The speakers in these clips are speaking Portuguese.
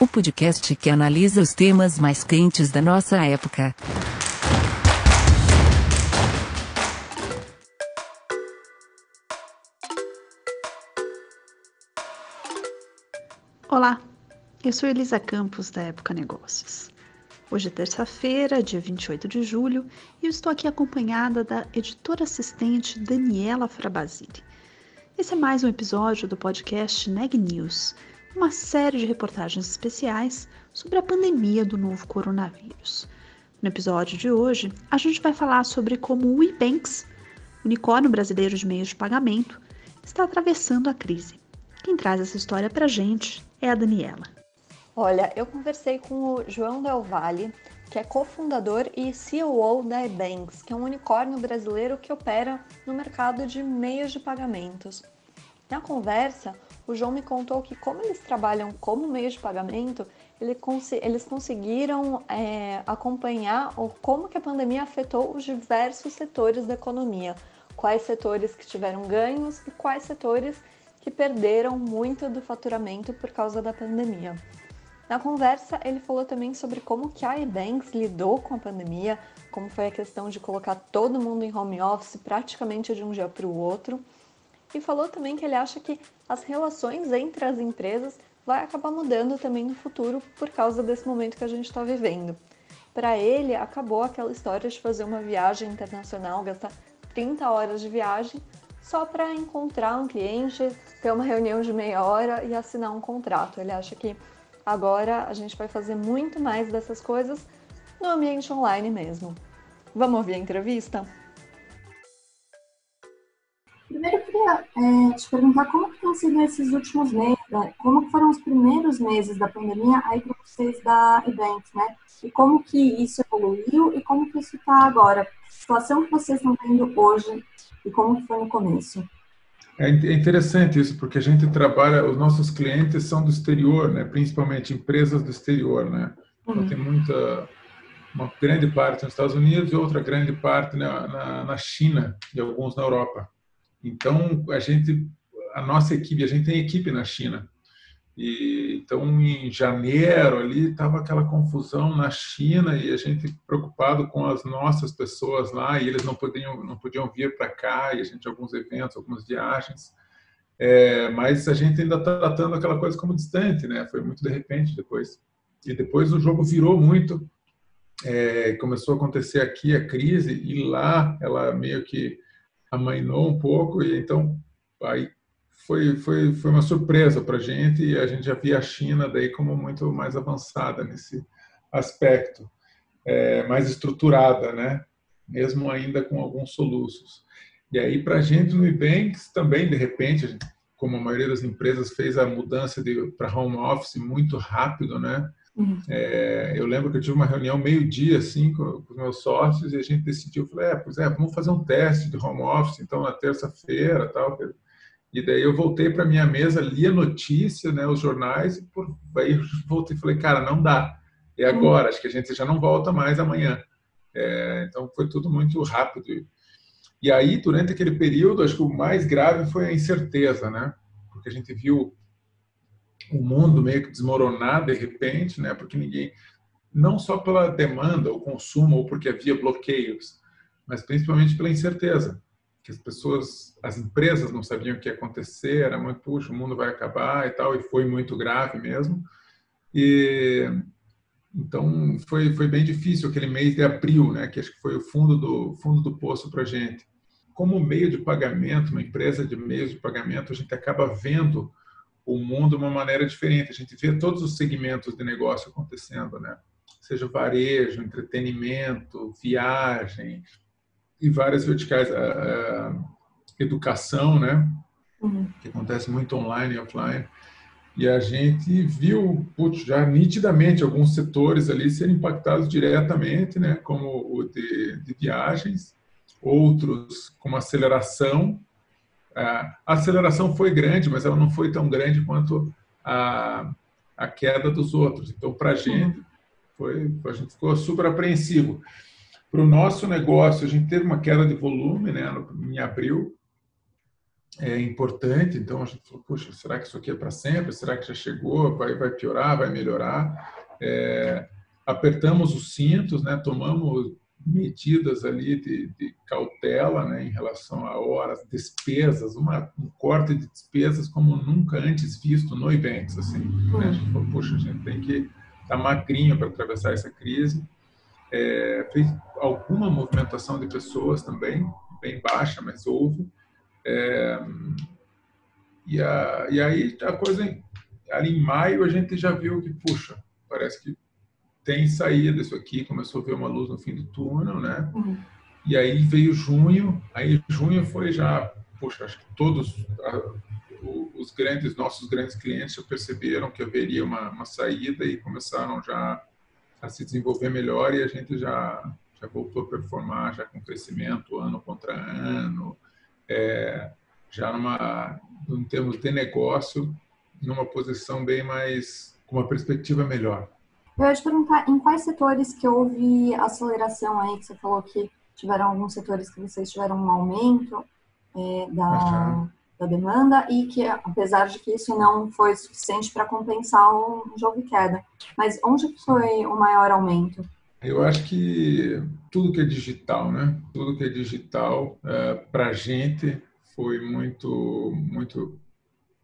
o podcast que analisa os temas mais quentes da nossa época. Olá, eu sou Elisa Campos da Época Negócios. Hoje é terça-feira, dia 28 de julho, e eu estou aqui acompanhada da editora assistente Daniela Frabasile. Esse é mais um episódio do podcast Neg News, uma série de reportagens especiais sobre a pandemia do novo coronavírus. No episódio de hoje, a gente vai falar sobre como o Ebanks, unicórnio brasileiro de meios de pagamento, está atravessando a crise. Quem traz essa história para a gente é a Daniela. Olha, eu conversei com o João Del Valle, que é cofundador e CEO da Ebanks, que é um unicórnio brasileiro que opera no mercado de meios de pagamentos. Na conversa, o João me contou que como eles trabalham como meio de pagamento, eles conseguiram é, acompanhar como que a pandemia afetou os diversos setores da economia, quais setores que tiveram ganhos e quais setores que perderam muito do faturamento por causa da pandemia. Na conversa, ele falou também sobre como que a Ebanks lidou com a pandemia, como foi a questão de colocar todo mundo em home office praticamente de um dia para o outro, e falou também que ele acha que as relações entre as empresas vai acabar mudando também no futuro por causa desse momento que a gente está vivendo. Para ele, acabou aquela história de fazer uma viagem internacional, gastar 30 horas de viagem só para encontrar um cliente, ter uma reunião de meia hora e assinar um contrato. Ele acha que Agora a gente vai fazer muito mais dessas coisas no ambiente online mesmo. Vamos ouvir a entrevista? Primeiro queria é, te perguntar como que têm sido esses últimos meses, né? como foram os primeiros meses da pandemia aí para vocês da Event, né? E como que isso evoluiu e como que isso está agora? A situação que vocês estão vendo hoje e como que foi no começo? É, é interessante isso, porque a gente trabalha, os nossos clientes são do exterior, né? principalmente empresas do exterior. Né? Então, uhum. tem muita, uma grande parte nos Estados Unidos e outra grande parte na, na, na China e alguns na Europa. Então, a gente, a nossa equipe, a gente tem equipe na China. E, então, em janeiro ali estava aquela confusão na China e a gente preocupado com as nossas pessoas lá e eles não podiam não podiam vir para cá e a gente alguns eventos, algumas viagens. É, mas a gente ainda está tratando aquela coisa como distante, né? Foi muito de repente depois. E depois o jogo virou muito. É, começou a acontecer aqui a crise e lá ela meio que amainou um pouco e então aí foi, foi, foi uma surpresa para a gente e a gente já via a China daí como muito mais avançada nesse aspecto, é, mais estruturada, né? mesmo ainda com alguns soluços. E aí, para a gente no Ebanks também, de repente, como a maioria das empresas fez a mudança para home office muito rápido, né? Uhum. É, eu lembro que eu tive uma reunião meio-dia assim com, com, os meus sócios e a gente decidiu, falei, é, pois é, vamos fazer um teste de home office então na terça-feira, tal. E daí eu voltei para minha mesa, li a notícia, né, os jornais, e por, aí voltei e falei, cara, não dá. E agora, acho que a gente já não volta mais amanhã. É, então foi tudo muito rápido. E aí, durante aquele período, acho que o mais grave foi a incerteza, né? Porque a gente viu o mundo meio que desmoronar de repente, né? Porque ninguém, não só pela demanda, o consumo, ou porque havia bloqueios, mas principalmente pela incerteza que as pessoas, as empresas não sabiam o que ia acontecer, era muito, puxa, o mundo vai acabar e tal, e foi muito grave mesmo. E então foi foi bem difícil aquele mês de abril, né, que acho que foi o fundo do fundo do poço para gente. Como meio de pagamento, uma empresa de meios de pagamento, a gente acaba vendo o mundo de uma maneira diferente. A gente vê todos os segmentos de negócio acontecendo, né? Seja varejo, entretenimento, viagem, e várias verticais. A, a educação, né? Uhum. Que acontece muito online e offline. e a gente viu putz, já nitidamente alguns setores ali serem impactados diretamente, né, como o de, de viagens, outros como aceleração. A aceleração foi grande, mas ela não foi tão grande quanto a, a queda dos outros. Então, para a gente, foi, a gente ficou super apreensivo. Para o nosso negócio, a gente teve uma queda de volume né, em abril, é importante. Então a gente falou, puxa, será que isso aqui é para sempre? Será que já chegou? Vai, vai piorar? Vai melhorar? É, apertamos os cintos, né? Tomamos medidas ali de, de, cautela, né? Em relação a horas, despesas, uma, um corte de despesas como nunca antes visto no Eventos, assim. Né? A gente falou, puxa, a gente tem que estar tá magrinho para atravessar essa crise. É, fez alguma movimentação de pessoas também, bem baixa, mas houve. É, e, a, e aí a coisa, ali em maio a gente já viu que, puxa, parece que tem saída isso aqui, começou a ver uma luz no fim do túnel, né? Uhum. E aí veio junho, aí junho foi já, puxa, acho que todos os grandes, nossos grandes clientes já perceberam que haveria uma, uma saída e começaram já a se desenvolver melhor e a gente já, já voltou a performar já com crescimento ano contra ano, é, já numa, em termos de negócio, numa posição bem mais, com uma perspectiva melhor. Eu ia te perguntar, em quais setores que houve aceleração aí, que você falou que tiveram alguns setores que vocês tiveram um aumento é, da, da demanda e que, apesar de que isso não foi suficiente para compensar o jogo de queda. Mas onde foi o maior aumento? Eu acho que tudo que é digital, né? Tudo que é digital, é, para a gente foi muito, muito,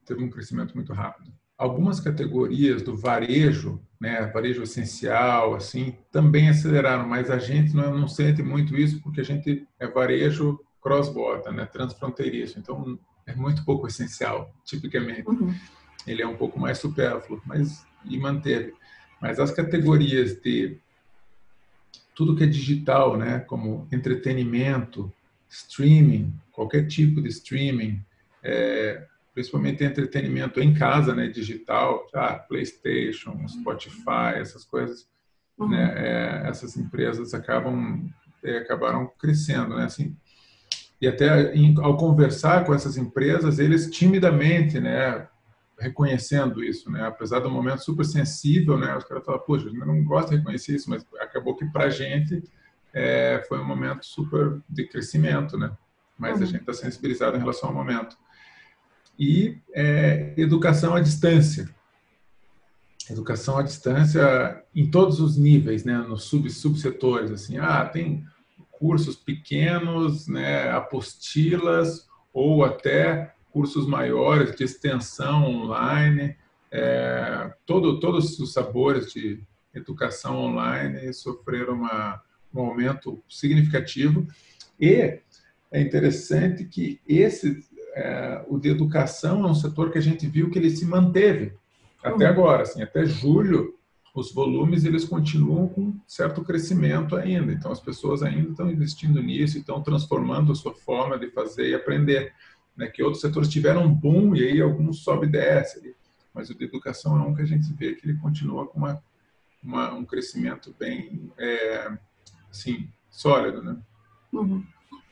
teve um crescimento muito rápido. Algumas categorias do varejo, né, varejo essencial, assim, também aceleraram, mas a gente não, não sente muito isso porque a gente é varejo cross-border, né, transfronteiriço. Então é muito pouco essencial, tipicamente. Uhum. Ele é um pouco mais supérfluo, mas e manteve. Mas as categorias de tudo que é digital, né, como entretenimento, streaming, qualquer tipo de streaming, é, principalmente entretenimento em casa, né, digital, ah, PlayStation, Spotify, essas coisas, uhum. né, é, essas empresas acabam é, acabaram crescendo, né, assim. E até em, ao conversar com essas empresas, eles timidamente, né, reconhecendo isso, né? Apesar do momento super sensível, né? Os caras falam, poxa, eu não gosto de reconhecer isso, mas acabou que para a gente é, foi um momento super de crescimento, né? Mas uhum. a gente está sensibilizado em relação ao momento. E é, educação à distância. Educação à distância em todos os níveis, né? Nos sub subsetores, assim, ah, tem cursos pequenos, né? Apostilas ou até cursos maiores de extensão online, é, todo, todos os sabores de educação online sofreram uma, um aumento significativo e é interessante que esse é, o de educação é um setor que a gente viu que ele se manteve até uhum. agora, assim, até julho os volumes eles continuam com certo crescimento ainda. Então as pessoas ainda estão investindo nisso, estão transformando a sua forma de fazer e aprender né, que outros setores tiveram um boom e aí alguns sobe e desce. Mas o de educação é um que a gente vê que ele continua com uma, uma um crescimento bem é, assim, sólido. Né? Uhum.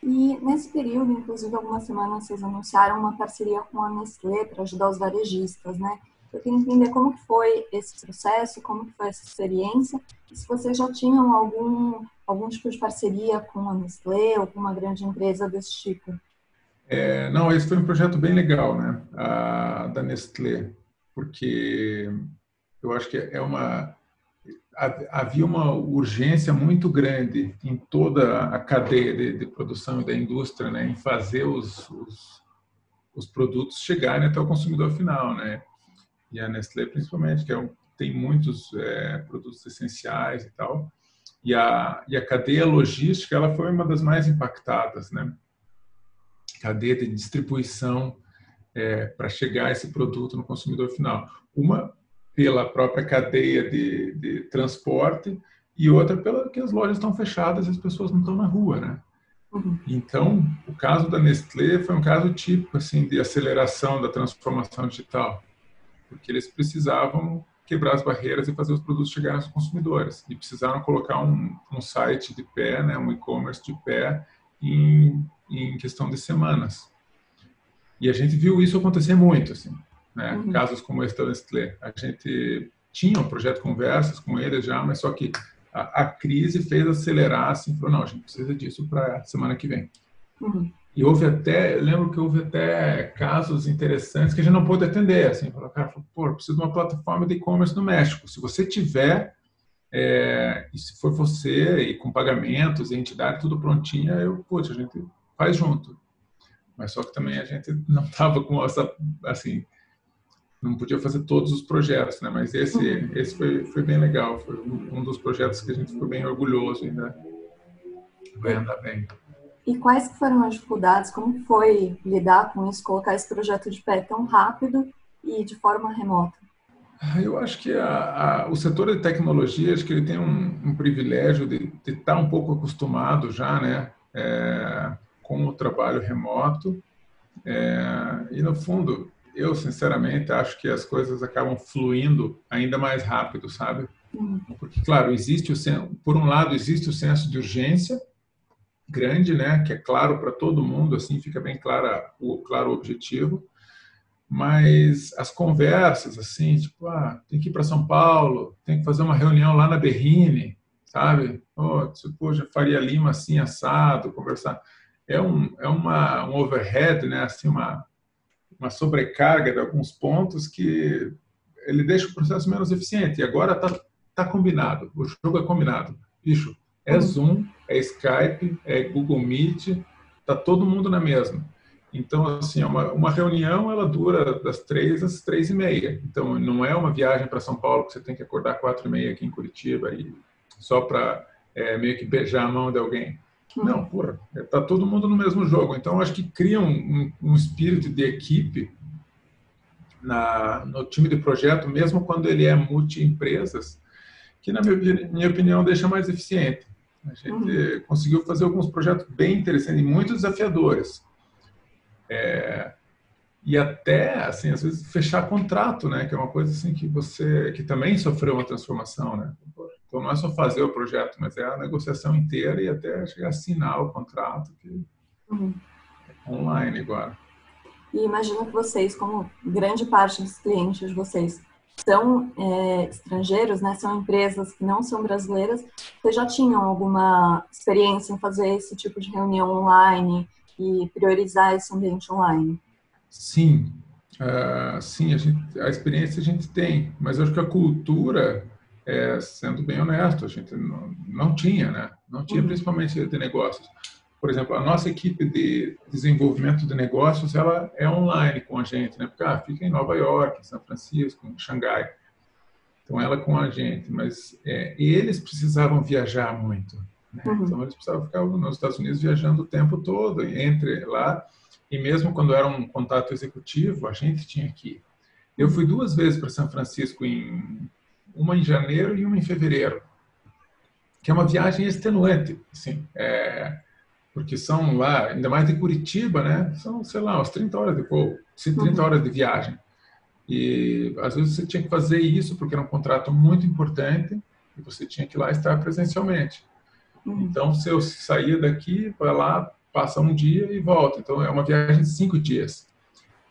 E nesse período, inclusive, algumas semanas vocês anunciaram uma parceria com a Nestlé para ajudar os varejistas, né? Eu queria entender como foi esse processo, como foi essa experiência, e se vocês já tinham algum, algum tipo de parceria com a Nestlé ou com uma grande empresa desse tipo. É, não, esse foi um projeto bem legal, né, a, da Nestlé, porque eu acho que é uma havia uma urgência muito grande em toda a cadeia de, de produção da indústria, né, em fazer os, os, os, produtos chegarem até o consumidor final, né, e a Nestlé principalmente, que é um, tem muitos é, produtos essenciais e tal, e a, e a cadeia logística ela foi uma das mais impactadas, né, cadeia de distribuição é, para chegar esse produto no consumidor final. Uma pela própria cadeia de, de transporte e outra pela que as lojas estão fechadas e as pessoas não estão na rua, né? Uhum. Então, o caso da Nestlé foi um caso típico assim de aceleração da transformação digital. porque eles precisavam quebrar as barreiras e fazer os produtos chegarem aos consumidores. E precisaram colocar um, um site de pé, né, um e-commerce de pé, em, em questão de semanas. E a gente viu isso acontecer muito, assim, né? Uhum. Casos como esse da Nestlé. A gente tinha um projeto de conversas com eles já, mas só que a, a crise fez acelerar, assim, falou, não, a gente precisa disso para semana que vem. Uhum. E houve até, eu lembro que houve até casos interessantes que a gente não pôde atender, assim, falou, cara, pô, preciso de uma plataforma de e-commerce no México. Se você tiver, é, e se for você, e com pagamentos, e entidade, tudo prontinha, eu, putz, a gente faz junto. Mas só que também a gente não estava com essa, assim, não podia fazer todos os projetos, né? Mas esse, uhum. esse foi, foi bem legal, foi um dos projetos que a gente ficou bem orgulhoso ainda. Vai andar bem. E quais foram as dificuldades? Como foi lidar com isso, colocar esse projeto de pé tão rápido e de forma remota? Ah, eu acho que a, a, o setor de tecnologia, acho que ele tem um, um privilégio de, de, estar um pouco acostumado já, né, é, com o trabalho remoto. É, e no fundo, eu sinceramente acho que as coisas acabam fluindo ainda mais rápido, sabe? Uhum. Porque, claro, existe o por um lado existe o senso de urgência grande, né, que é claro para todo mundo, assim fica bem clara o claro o objetivo, mas as conversas assim, tipo, ah, tem que ir para São Paulo, tem que fazer uma reunião lá na Berrine, sabe? Oh, tipo, já Faria Lima assim assado, conversar é um é uma um overhead, né, assim uma uma sobrecarga de alguns pontos que ele deixa o processo menos eficiente. E agora está tá combinado, o jogo é combinado. Bicho, é uhum. Zoom, é Skype, é Google Meet, tá todo mundo na mesma. Então, assim, é uma, uma reunião ela dura das três às três e meia. Então, não é uma viagem para São Paulo que você tem que acordar quatro e meia aqui em Curitiba e só para é, meio que beijar a mão de alguém. Não, porra, tá todo mundo no mesmo jogo. Então, acho que cria um, um, um espírito de equipe na, no time de projeto, mesmo quando ele é multi-empresas, que, na minha, minha, opinião, deixa mais eficiente. A gente uhum. conseguiu fazer alguns projetos bem interessantes e muito desafiadores. É, e até, assim, às vezes, fechar contrato, né? Que é uma coisa, assim, que você... que também sofreu uma transformação, né? Então, não é só fazer o projeto, mas é a negociação inteira e até assinar o contrato, que uhum. é online agora. E imagino que vocês, como grande parte dos clientes de vocês, são é, estrangeiros, né? São empresas que não são brasileiras. Vocês já tinham alguma experiência em fazer esse tipo de reunião online e priorizar esse ambiente online? Sim, uh, sim, a, gente, a experiência a gente tem, mas acho que a cultura é, sendo bem honesto, a gente não, não tinha, né? Não tinha, uhum. principalmente de negócios. Por exemplo, a nossa equipe de desenvolvimento de negócios, ela é online com a gente, né? Porque ah, fica em Nova York, em São Francisco, em Xangai. Então, ela com a gente. Mas é, eles precisavam viajar muito. Né? Uhum. Então, eles precisavam ficar nos Estados Unidos viajando o tempo todo, entre lá. E mesmo quando era um contato executivo, a gente tinha que ir. Eu fui duas vezes para São Francisco em uma em janeiro e uma em fevereiro, que é uma viagem extenuante, assim, é, porque são lá, ainda mais de Curitiba, né? São, sei lá, umas 30 horas de voo, 30 uhum. horas de viagem. E às vezes você tinha que fazer isso porque era um contrato muito importante e você tinha que ir lá estar presencialmente. Uhum. Então, se eu saía daqui, vai lá, passa um dia e volta. Então, é uma viagem de cinco dias.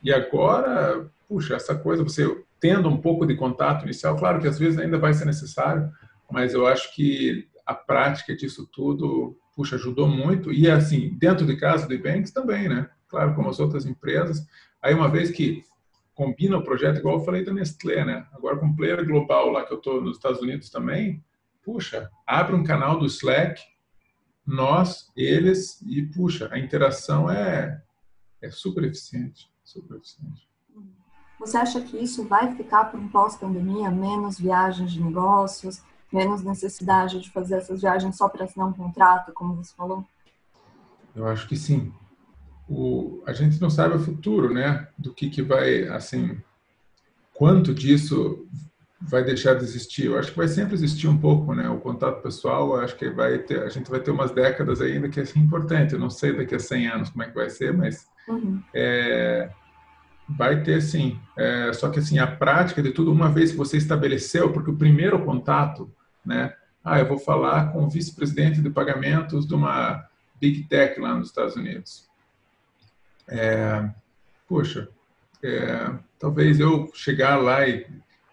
E agora, puxa, essa coisa, você tendo um pouco de contato inicial. Claro que às vezes ainda vai ser necessário, mas eu acho que a prática disso tudo, puxa, ajudou muito. E assim, dentro de casa do Ebanks também, né? Claro, como as outras empresas. Aí uma vez que combina o projeto, igual eu falei da Nestlé, né? Agora com o player global lá que eu estou nos Estados Unidos também, puxa, abre um canal do Slack, nós, eles, e puxa, a interação é, é super eficiente, super eficiente. Você acha que isso vai ficar para um pós-pandemia? Menos viagens de negócios, menos necessidade de fazer essas viagens só para assinar um contrato, como você falou? Eu acho que sim. O, a gente não sabe o futuro, né? Do que, que vai, assim, quanto disso vai deixar de existir. Eu acho que vai sempre existir um pouco, né? O contato pessoal, acho que vai ter, a gente vai ter umas décadas ainda que é importante. Eu não sei daqui a 100 anos como é que vai ser, mas uhum. é, vai ter sim. É, só que assim, a prática de tudo, uma vez que você estabeleceu, porque o primeiro contato, né? Ah, eu vou falar com o vice-presidente de pagamentos de uma Big Tech lá nos Estados Unidos. É, poxa, é, talvez eu chegar lá e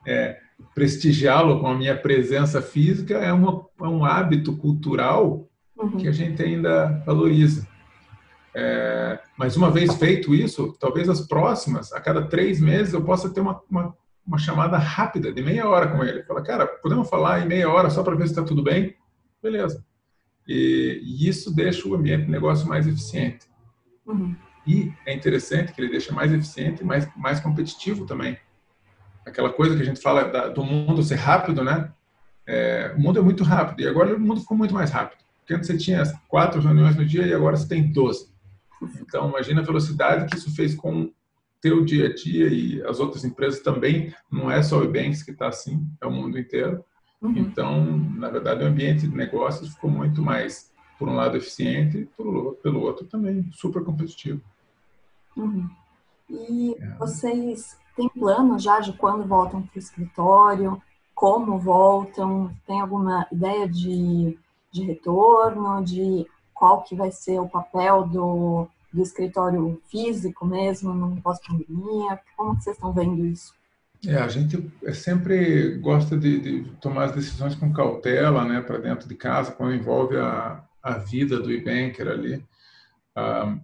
é, prestigiá-lo com a minha presença física é, uma, é um hábito cultural uhum. que a gente ainda valoriza. É, mas uma vez feito isso, talvez as próximas, a cada três meses, eu possa ter uma, uma, uma chamada rápida, de meia hora com ele. Fala, cara, podemos falar em meia hora só para ver se está tudo bem? Beleza. E, e, isso deixa o ambiente de negócio mais eficiente. Uhum. E é interessante que ele deixa mais eficiente e mais, mais competitivo também. Aquela coisa que a gente fala da, do mundo ser rápido, né? É, o mundo é muito rápido e agora o mundo ficou muito mais rápido. Porque antes você tinha quatro reuniões no dia e agora você tem doze. Então, imagina a velocidade que isso fez com o teu dia a dia e as outras empresas também. Não é só o Ebanks que está assim, é o mundo inteiro. Uhum. Então, na verdade, o ambiente de negócios ficou muito mais, por um lado, eficiente e por, pelo outro também super competitivo. Uhum. E é. vocês têm plano já de quando voltam para o escritório? Como voltam? Tem alguma ideia de, de retorno? De qual que vai ser o papel do, do escritório físico mesmo no pós-pandemia? Como vocês estão vendo isso? É, a gente sempre gosta de, de, tomar as decisões com cautela, né, para dentro de casa, quando envolve a, a vida do e-banker ali. Ah,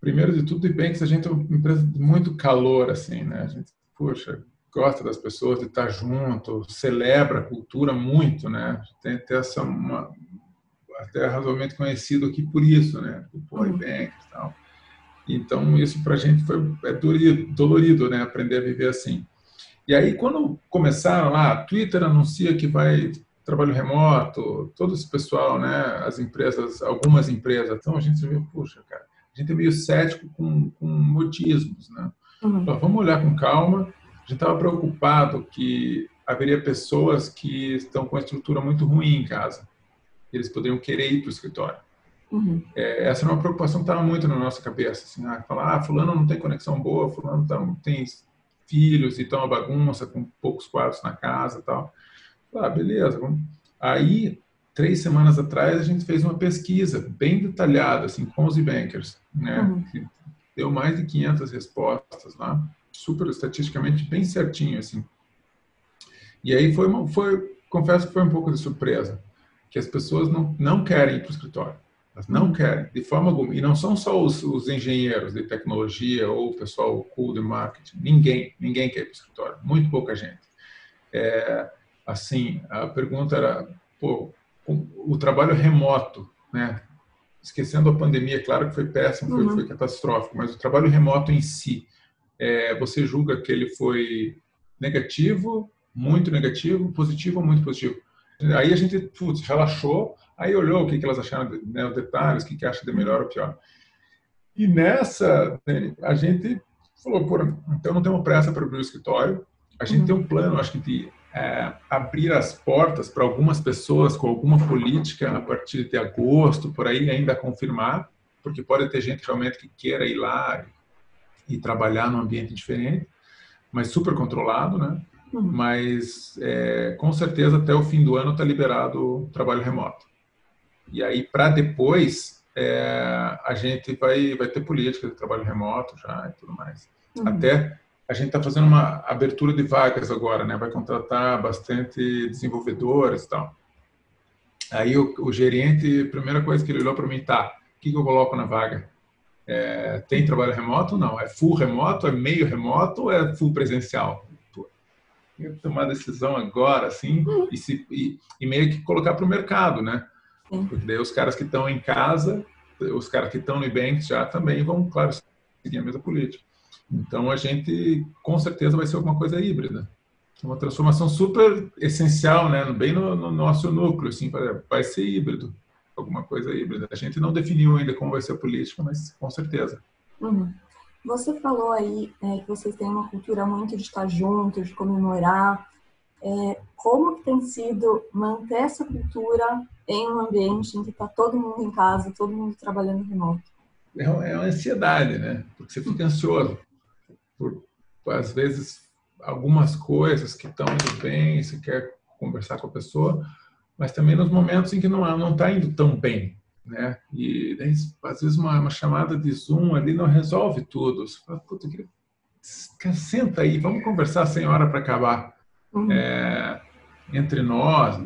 primeiro de tudo, e-banks, a gente é uma empresa de muito calor, assim, né? A gente, poxa, gosta das pessoas, de estar junto, celebra a cultura muito, né? Tem, tem essa uma, até razoavelmente conhecido aqui por isso, né? O Power uhum. Bank e tal. Então, isso para a gente foi é dolorido, dolorido, né? Aprender a viver assim. E aí, quando começaram lá, Twitter anuncia que vai trabalho remoto, todo esse pessoal, né? As empresas, algumas empresas, então a gente vê, puxa, cara, a gente é meio cético com, com modismos, né? Uhum. Então, vamos olhar com calma. A gente estava preocupado que haveria pessoas que estão com a estrutura muito ruim em casa eles poderiam querer ir para o escritório. Uhum. É, essa era uma preocupação que estava muito na nossa cabeça. Assim, ah, falar, ah, fulano não tem conexão boa, fulano tá, tem filhos e está uma bagunça com poucos quartos na casa tal. Ah, beleza. Vamos. Aí, três semanas atrás, a gente fez uma pesquisa bem detalhada assim, com os e-bankers, né? Uhum. Deu mais de 500 respostas lá, super estatisticamente bem certinho, assim. E aí foi, uma, foi confesso que foi um pouco de surpresa que as pessoas não, não querem ir para o escritório. Elas não querem, de forma alguma. E não são só os, os engenheiros de tecnologia ou o pessoal cool de marketing. Ninguém, ninguém quer ir para o escritório. Muito pouca gente. É, assim, a pergunta era, pô, o trabalho remoto, né? Esquecendo a pandemia, claro que foi péssimo, foi, uhum. foi catastrófico, mas o trabalho remoto em si, é, você julga que ele foi negativo, muito negativo, positivo ou muito positivo? Aí a gente, putz, relaxou, aí olhou o que, que elas acharam, né, os detalhes, o que, que acha de melhor ou pior. E nessa, a gente falou, por então não temos pressa para abrir o escritório, a gente uhum. tem um plano, acho que de é, abrir as portas para algumas pessoas com alguma política a partir de agosto, por aí ainda confirmar, porque pode ter gente realmente que queira ir lá e, e trabalhar num ambiente diferente, mas super controlado, né? Uhum. Mas, é, com certeza, até o fim do ano está liberado o trabalho remoto. E aí, para depois, é, a gente vai, vai ter política de trabalho remoto já e tudo mais. Uhum. Até a gente está fazendo uma abertura de vagas agora, né? Vai contratar bastante desenvolvedores e tal. Aí o, o gerente, a primeira coisa que ele olhou para mim, tá, o que, que eu coloco na vaga? É, tem trabalho remoto? Não. É full remoto? É meio remoto? Ou é full presencial? Tem que tomar decisão agora, assim, uhum. e, se, e, e, meio que colocar para o mercado, né? Uhum. Porque daí os caras que estão em casa, os caras que estão no Ebank já também vão, claro, seguir a mesma política. Então a gente, com certeza, vai ser alguma coisa híbrida. Uma transformação super essencial, né? Bem no, no nosso núcleo, assim, vai ser híbrido, alguma coisa híbrida. A gente não definiu ainda como vai ser a política, mas com certeza. Uhum. Você falou aí é, que vocês têm uma cultura muito de estar juntos, de comemorar. É, como tem sido manter essa cultura em um ambiente em que está todo mundo em casa, todo mundo trabalhando remoto? É, é uma ansiedade, né? Porque você fica ansioso. por às vezes algumas coisas que estão indo bem, você quer conversar com a pessoa, mas também nos momentos em que não não está indo tão bem, né? E daí, às vezes uma, uma, chamada de Zoom ali não resolve tudo. Você fala, puta, queria... senta aí, vamos conversar sem hora para acabar. Uhum. É, entre nós,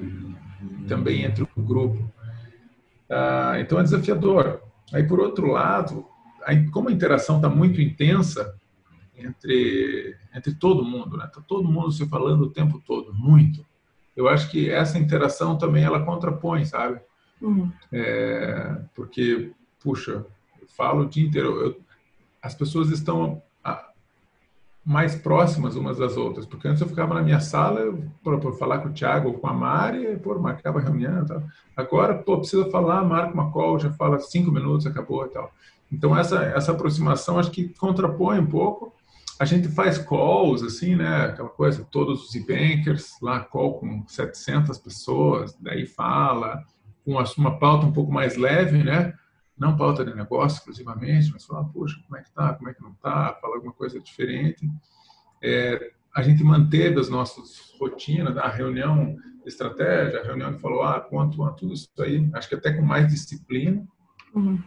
também entre o grupo. Ah, então é desafiador. Aí, por outro lado, aí, como a interação está muito intensa entre, entre todo mundo, né? Tá todo mundo se falando o tempo todo, muito. Eu acho que essa interação também ela contrapõe, sabe? Uhum. É, porque, puxa, eu falo o dia inteiro, eu, as pessoas estão mais próximas umas das outras, porque antes eu ficava na minha sala para falar com o Thiago ou com a Mari, pô, marcava a reunião e tal. Agora, pô, precisa falar, marca uma call, já fala cinco minutos, acabou e tal. Então, essa, essa aproximação acho que contrapõe um pouco. A gente faz calls, assim, né, aquela coisa, todos os e-bankers, lá call com 700 pessoas, daí fala, com uma pauta um pouco mais leve, né, não pauta de negócio exclusivamente, mas falar, poxa, como é que tá, como é que não tá, falar alguma coisa diferente. É, a gente manteve as nossas rotinas, a reunião de estratégia, a reunião que falou, ah, quanto, tudo isso aí, acho que até com mais disciplina. Uhum.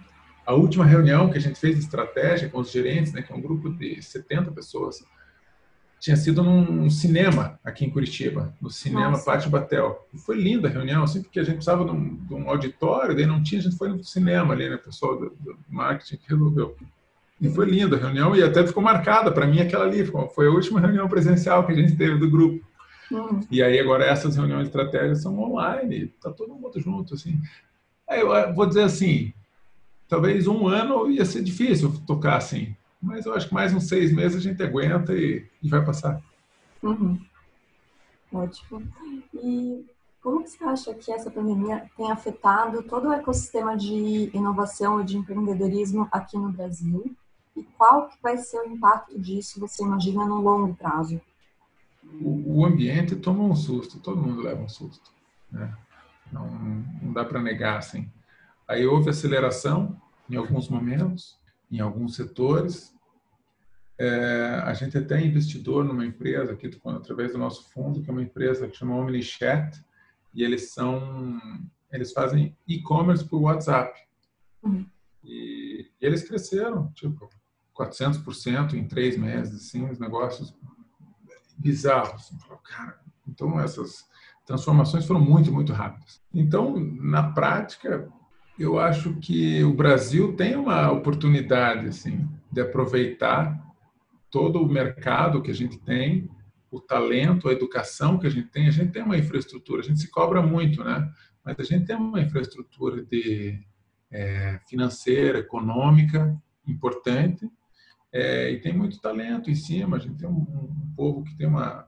A última reunião que a gente fez de estratégia com os gerentes, né, que é um grupo de 70 pessoas, tinha sido num cinema aqui em Curitiba, no cinema Nossa. Pátio Batel. E foi linda a reunião, assim, porque a gente precisava de um, de um, auditório, daí não tinha, a gente foi no cinema ali, né, o pessoal do, do marketing que resolveu. E foi linda a reunião e até ficou marcada para mim aquela ali, foi a última reunião presencial que a gente teve do grupo. Hum. E aí agora essas reuniões estratégicas são online, tá todo mundo junto, assim. Aí eu vou dizer assim, talvez um ano ia ser difícil tocar assim, mas eu acho que mais uns seis meses a gente aguenta e, e vai passar. Uhum. Ótimo. E como você acha que essa pandemia tem afetado todo o ecossistema de inovação e de empreendedorismo aqui no Brasil? E qual que vai ser o impacto disso, você imagina, no longo prazo? O, o ambiente toma um susto, todo mundo leva um susto. Né? Não, não dá para negar, assim. Aí houve aceleração em alguns momentos, em alguns setores, é, a gente até é investidor numa empresa aqui, através do nosso fundo, que é uma empresa que chama OmniChat, e eles são, eles fazem e-commerce por WhatsApp. Uhum. E, e, eles cresceram, tipo, 400% em três meses, assim, os negócios bizarros. Cara, então essas transformações foram muito, muito rápidas. Então, na prática, eu acho que o Brasil tem uma oportunidade, assim, de aproveitar todo o mercado que a gente tem, o talento, a educação que a gente tem, a gente tem uma infraestrutura, a gente se cobra muito, né? Mas a gente tem uma infraestrutura de é, financeira, econômica importante é, e tem muito talento em cima. A gente tem um, um povo que tem uma,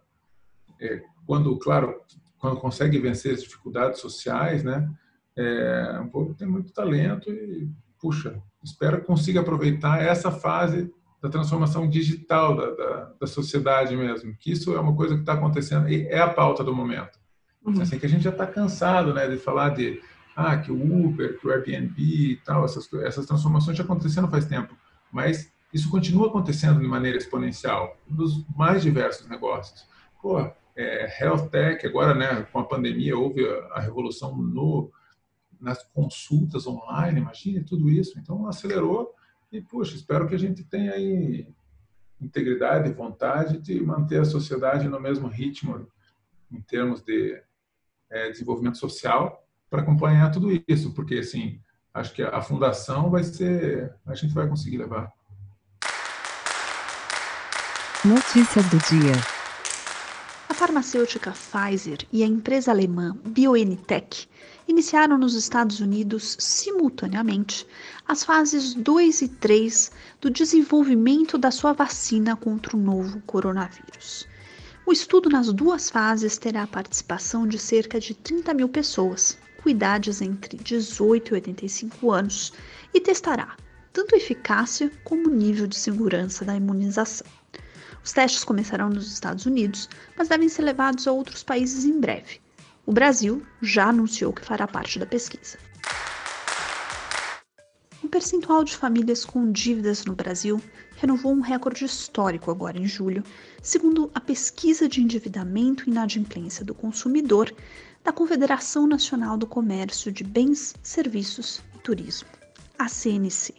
é, quando claro, quando consegue vencer as dificuldades sociais, né? É um povo que tem muito talento e puxa, espero que consiga aproveitar essa fase da transformação digital da, da, da, sociedade mesmo, que isso é uma coisa que está acontecendo e é a pauta do momento. Uhum. Assim que a gente já está cansado, né, de falar de ah, que o Uber, que o Airbnb e tal, essas, essas transformações já aconteceram faz tempo, mas isso continua acontecendo de maneira exponencial nos mais diversos negócios. Pô, é, health tech, agora, né, com a pandemia, houve a, a revolução no, nas consultas online, imagine tudo isso. Então, acelerou e, puxa, espero que a gente tenha aí integridade e vontade de manter a sociedade no mesmo ritmo em termos de é, desenvolvimento social para acompanhar tudo isso, porque, assim, acho que a fundação vai ser, a gente vai conseguir levar. Notícias do dia. Farmacêutica Pfizer e a empresa alemã BioNTech iniciaram nos Estados Unidos simultaneamente as fases 2 e 3 do desenvolvimento da sua vacina contra o novo coronavírus. O estudo nas duas fases terá a participação de cerca de 30 mil pessoas, com idades entre 18 e 85 anos, e testará tanto a eficácia como o nível de segurança da imunização. Os testes começarão nos Estados Unidos, mas devem ser levados a outros países em breve, o Brasil já anunciou que fará parte da pesquisa. O percentual de famílias com dívidas no Brasil renovou um recorde histórico agora em julho, segundo a pesquisa de endividamento e inadimplência do consumidor da Confederação Nacional do Comércio de Bens, Serviços e Turismo, a CNC.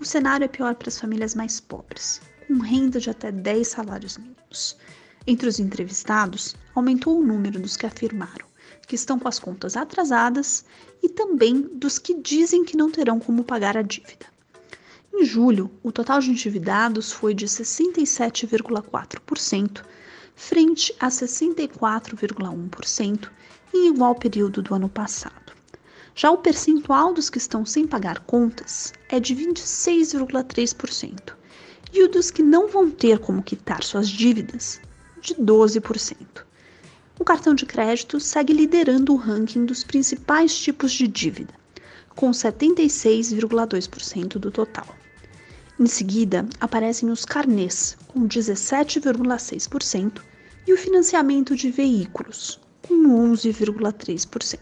O cenário é pior para as famílias mais pobres, com renda de até 10 salários mínimos. Entre os entrevistados, aumentou o número dos que afirmaram que estão com as contas atrasadas e também dos que dizem que não terão como pagar a dívida. Em julho, o total de endividados foi de 67,4%, frente a 64,1% em igual período do ano passado. Já o percentual dos que estão sem pagar contas é de 26,3% e o dos que não vão ter como quitar suas dívidas, de 12% o cartão de crédito segue liderando o ranking dos principais tipos de dívida, com 76,2% do total. Em seguida, aparecem os carnês, com 17,6%, e o financiamento de veículos, com 11,3%.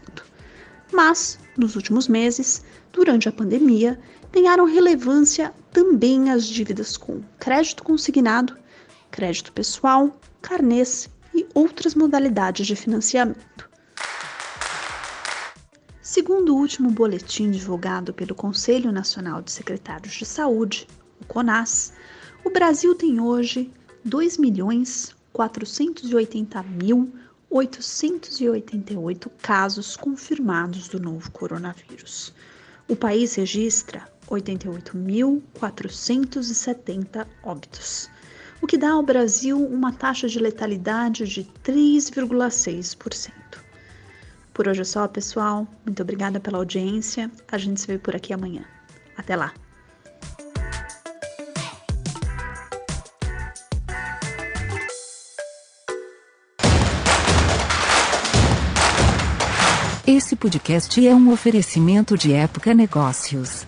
Mas, nos últimos meses, durante a pandemia, ganharam relevância também as dívidas com crédito consignado, crédito pessoal, carnês e outras modalidades de financiamento. Segundo o último boletim divulgado pelo Conselho Nacional de Secretários de Saúde, o CONAS, o Brasil tem hoje 2.480.888 casos confirmados do novo coronavírus. O país registra 88.470 óbitos o que dá ao Brasil uma taxa de letalidade de 3,6%. Por hoje é só, pessoal. Muito obrigada pela audiência. A gente se vê por aqui amanhã. Até lá! Esse podcast é um oferecimento de Época Negócios.